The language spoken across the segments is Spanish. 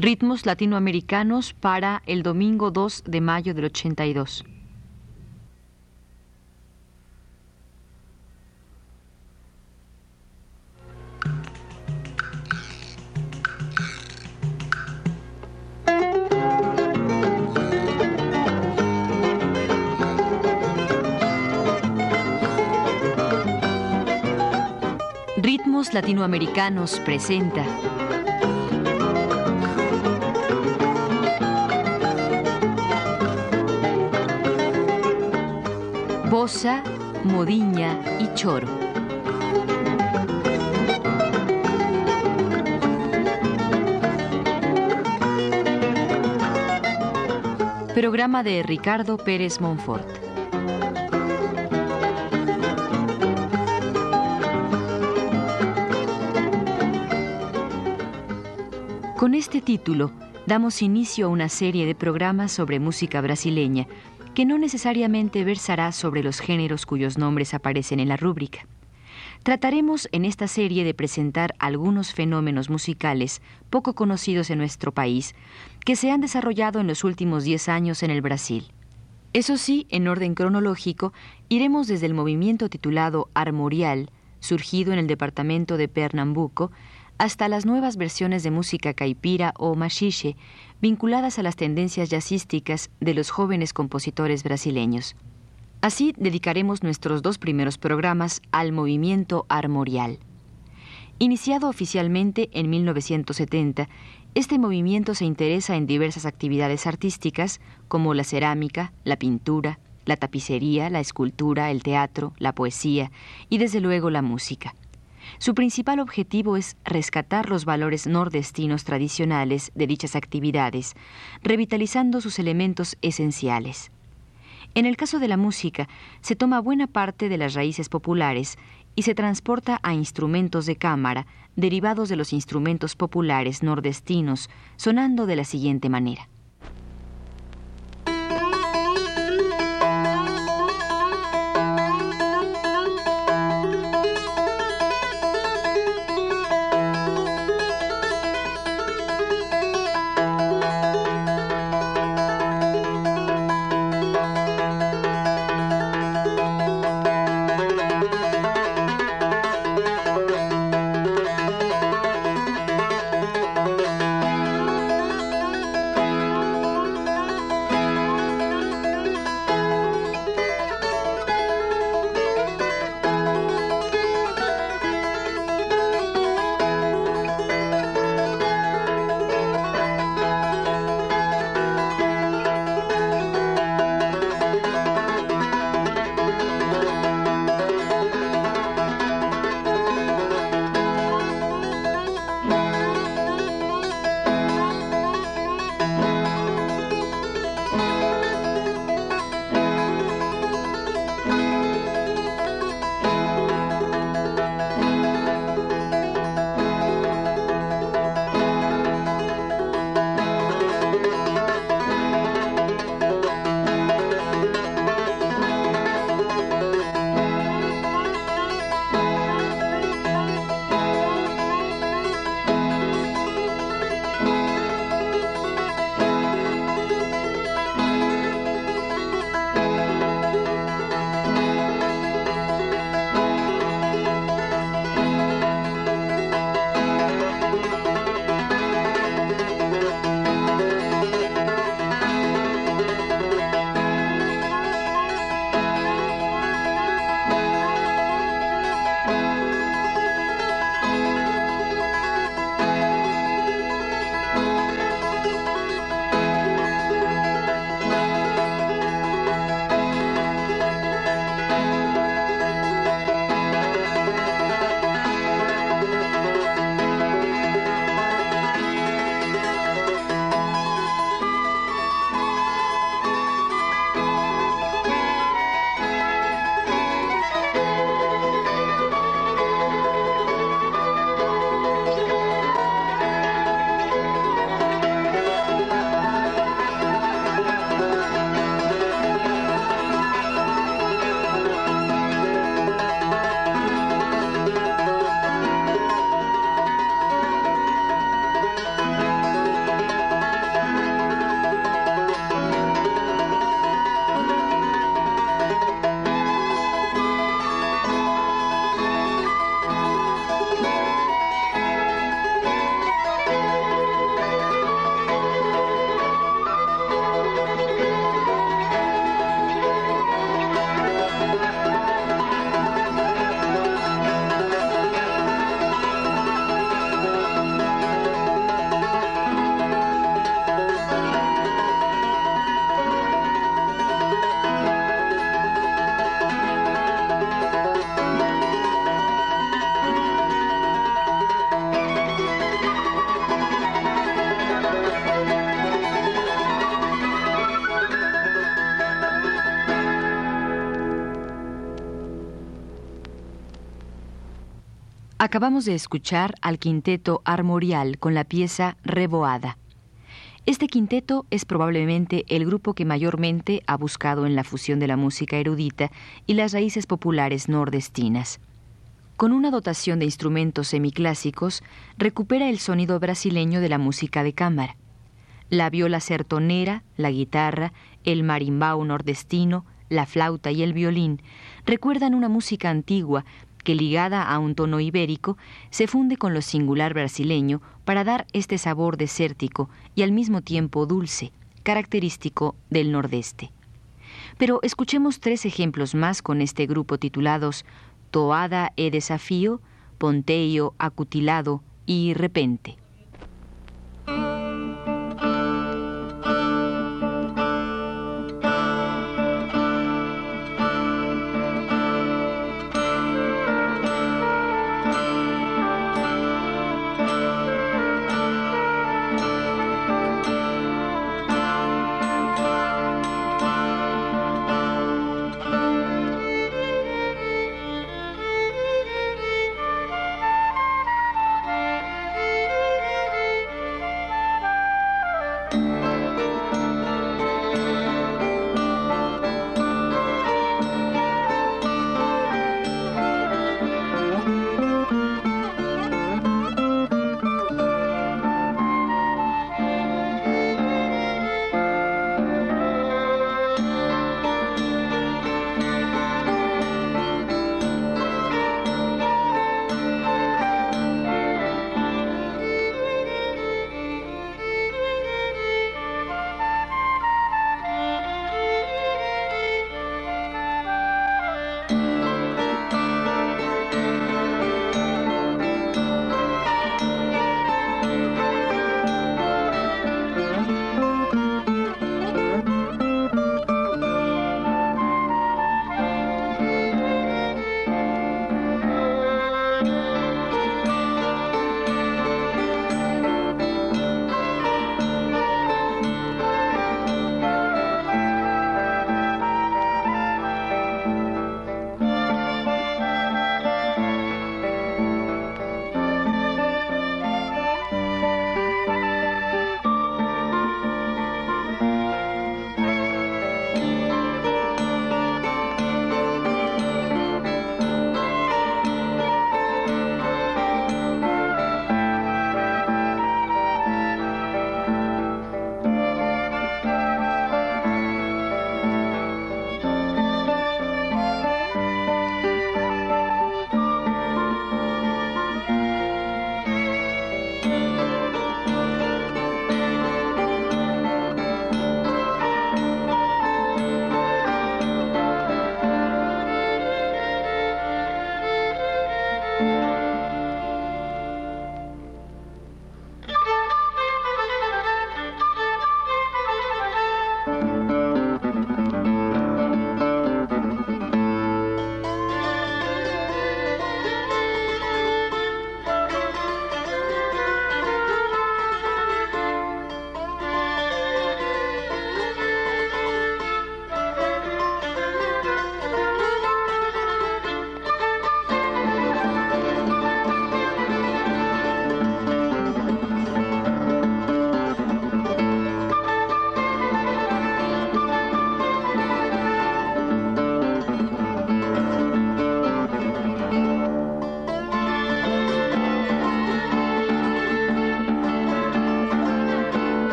Ritmos latinoamericanos para el domingo 2 de mayo del 82. Ritmos Latinoamericanos presenta Bosa, Modiña y Choro. Programa de Ricardo Pérez Monfort. Con este título damos inicio a una serie de programas sobre música brasileña que no necesariamente versará sobre los géneros cuyos nombres aparecen en la rúbrica. Trataremos en esta serie de presentar algunos fenómenos musicales poco conocidos en nuestro país que se han desarrollado en los últimos 10 años en el Brasil. Eso sí, en orden cronológico, iremos desde el movimiento titulado Armorial, surgido en el departamento de Pernambuco, hasta las nuevas versiones de música caipira o machixe, vinculadas a las tendencias jazzísticas de los jóvenes compositores brasileños. Así dedicaremos nuestros dos primeros programas al movimiento armorial. Iniciado oficialmente en 1970, este movimiento se interesa en diversas actividades artísticas como la cerámica, la pintura, la tapicería, la escultura, el teatro, la poesía y desde luego la música. Su principal objetivo es rescatar los valores nordestinos tradicionales de dichas actividades, revitalizando sus elementos esenciales. En el caso de la música, se toma buena parte de las raíces populares y se transporta a instrumentos de cámara derivados de los instrumentos populares nordestinos, sonando de la siguiente manera. Acabamos de escuchar al quinteto Armorial con la pieza Reboada. Este quinteto es probablemente el grupo que mayormente ha buscado en la fusión de la música erudita y las raíces populares nordestinas. Con una dotación de instrumentos semiclásicos, recupera el sonido brasileño de la música de cámara. La viola sertonera, la guitarra, el marimbao nordestino, la flauta y el violín recuerdan una música antigua que ligada a un tono ibérico se funde con lo singular brasileño para dar este sabor desértico y al mismo tiempo dulce, característico del nordeste. Pero escuchemos tres ejemplos más con este grupo titulados Toada e Desafío, Ponteio Acutilado y Repente.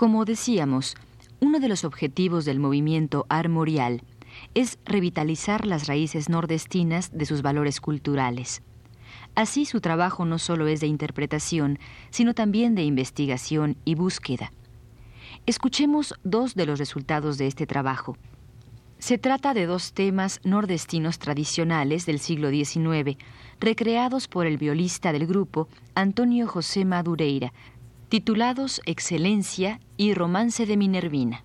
Como decíamos, uno de los objetivos del movimiento armorial es revitalizar las raíces nordestinas de sus valores culturales. Así su trabajo no solo es de interpretación, sino también de investigación y búsqueda. Escuchemos dos de los resultados de este trabajo. Se trata de dos temas nordestinos tradicionales del siglo XIX, recreados por el violista del grupo Antonio José Madureira, titulados Excelencia y Romance de Minervina.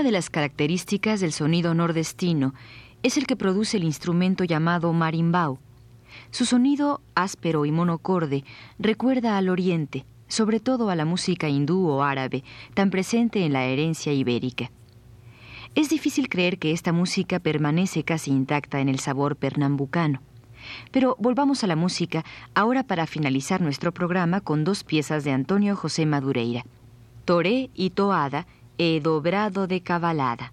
Una de las características del sonido nordestino es el que produce el instrumento llamado marimbao. Su sonido áspero y monocorde recuerda al oriente, sobre todo a la música hindú o árabe, tan presente en la herencia ibérica. Es difícil creer que esta música permanece casi intacta en el sabor pernambucano. Pero volvamos a la música ahora para finalizar nuestro programa con dos piezas de Antonio José Madureira, Toré y Toada e Dobrado de Cabalada.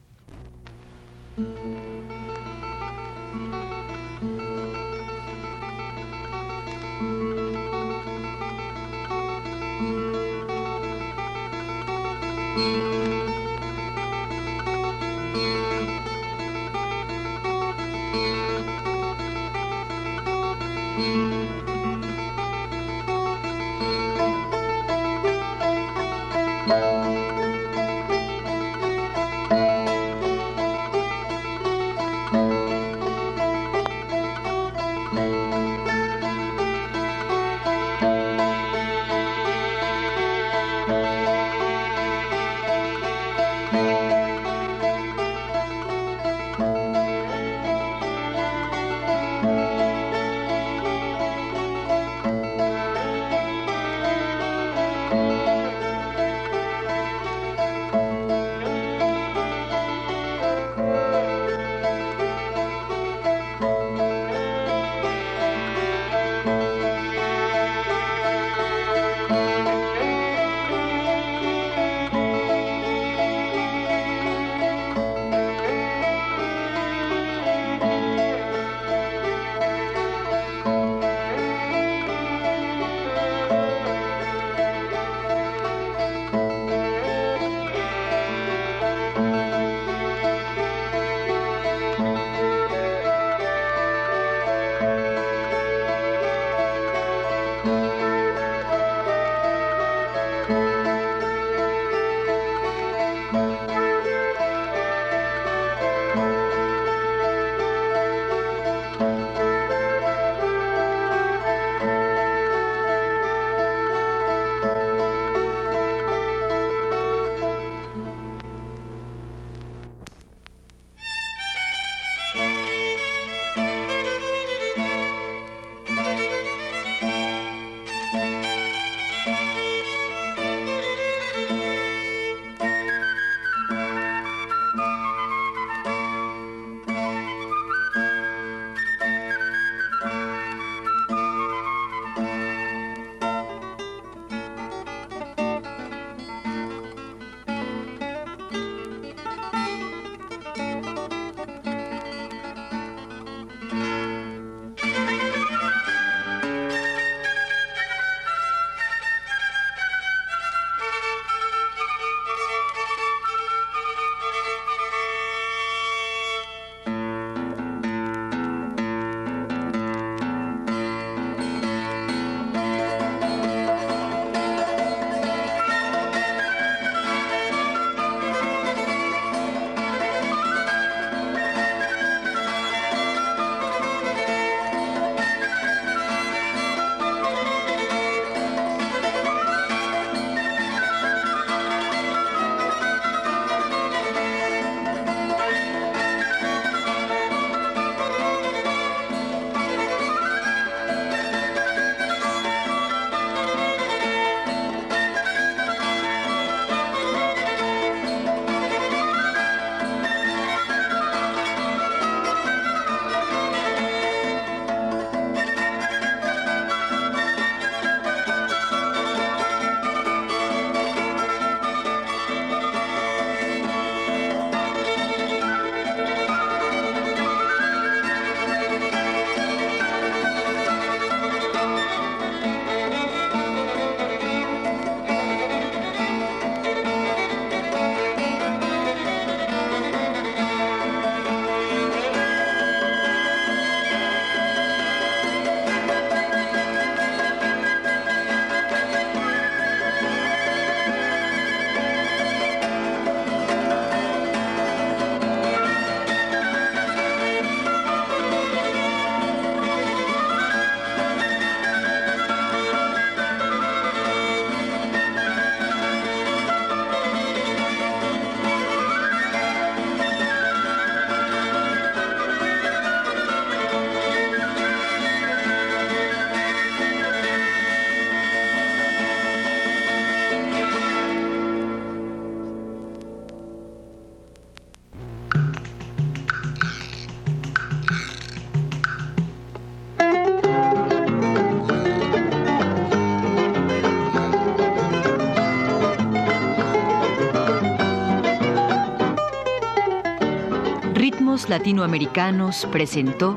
Latinoamericanos presentó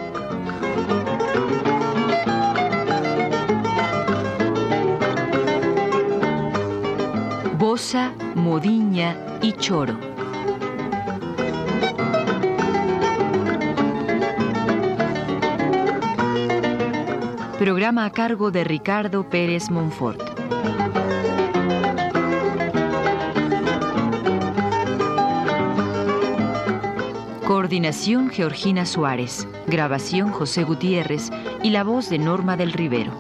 Bosa, Modiña y Choro. Programa a cargo de Ricardo Pérez Monfort. Coordinación Georgina Suárez, grabación José Gutiérrez y la voz de Norma del Rivero.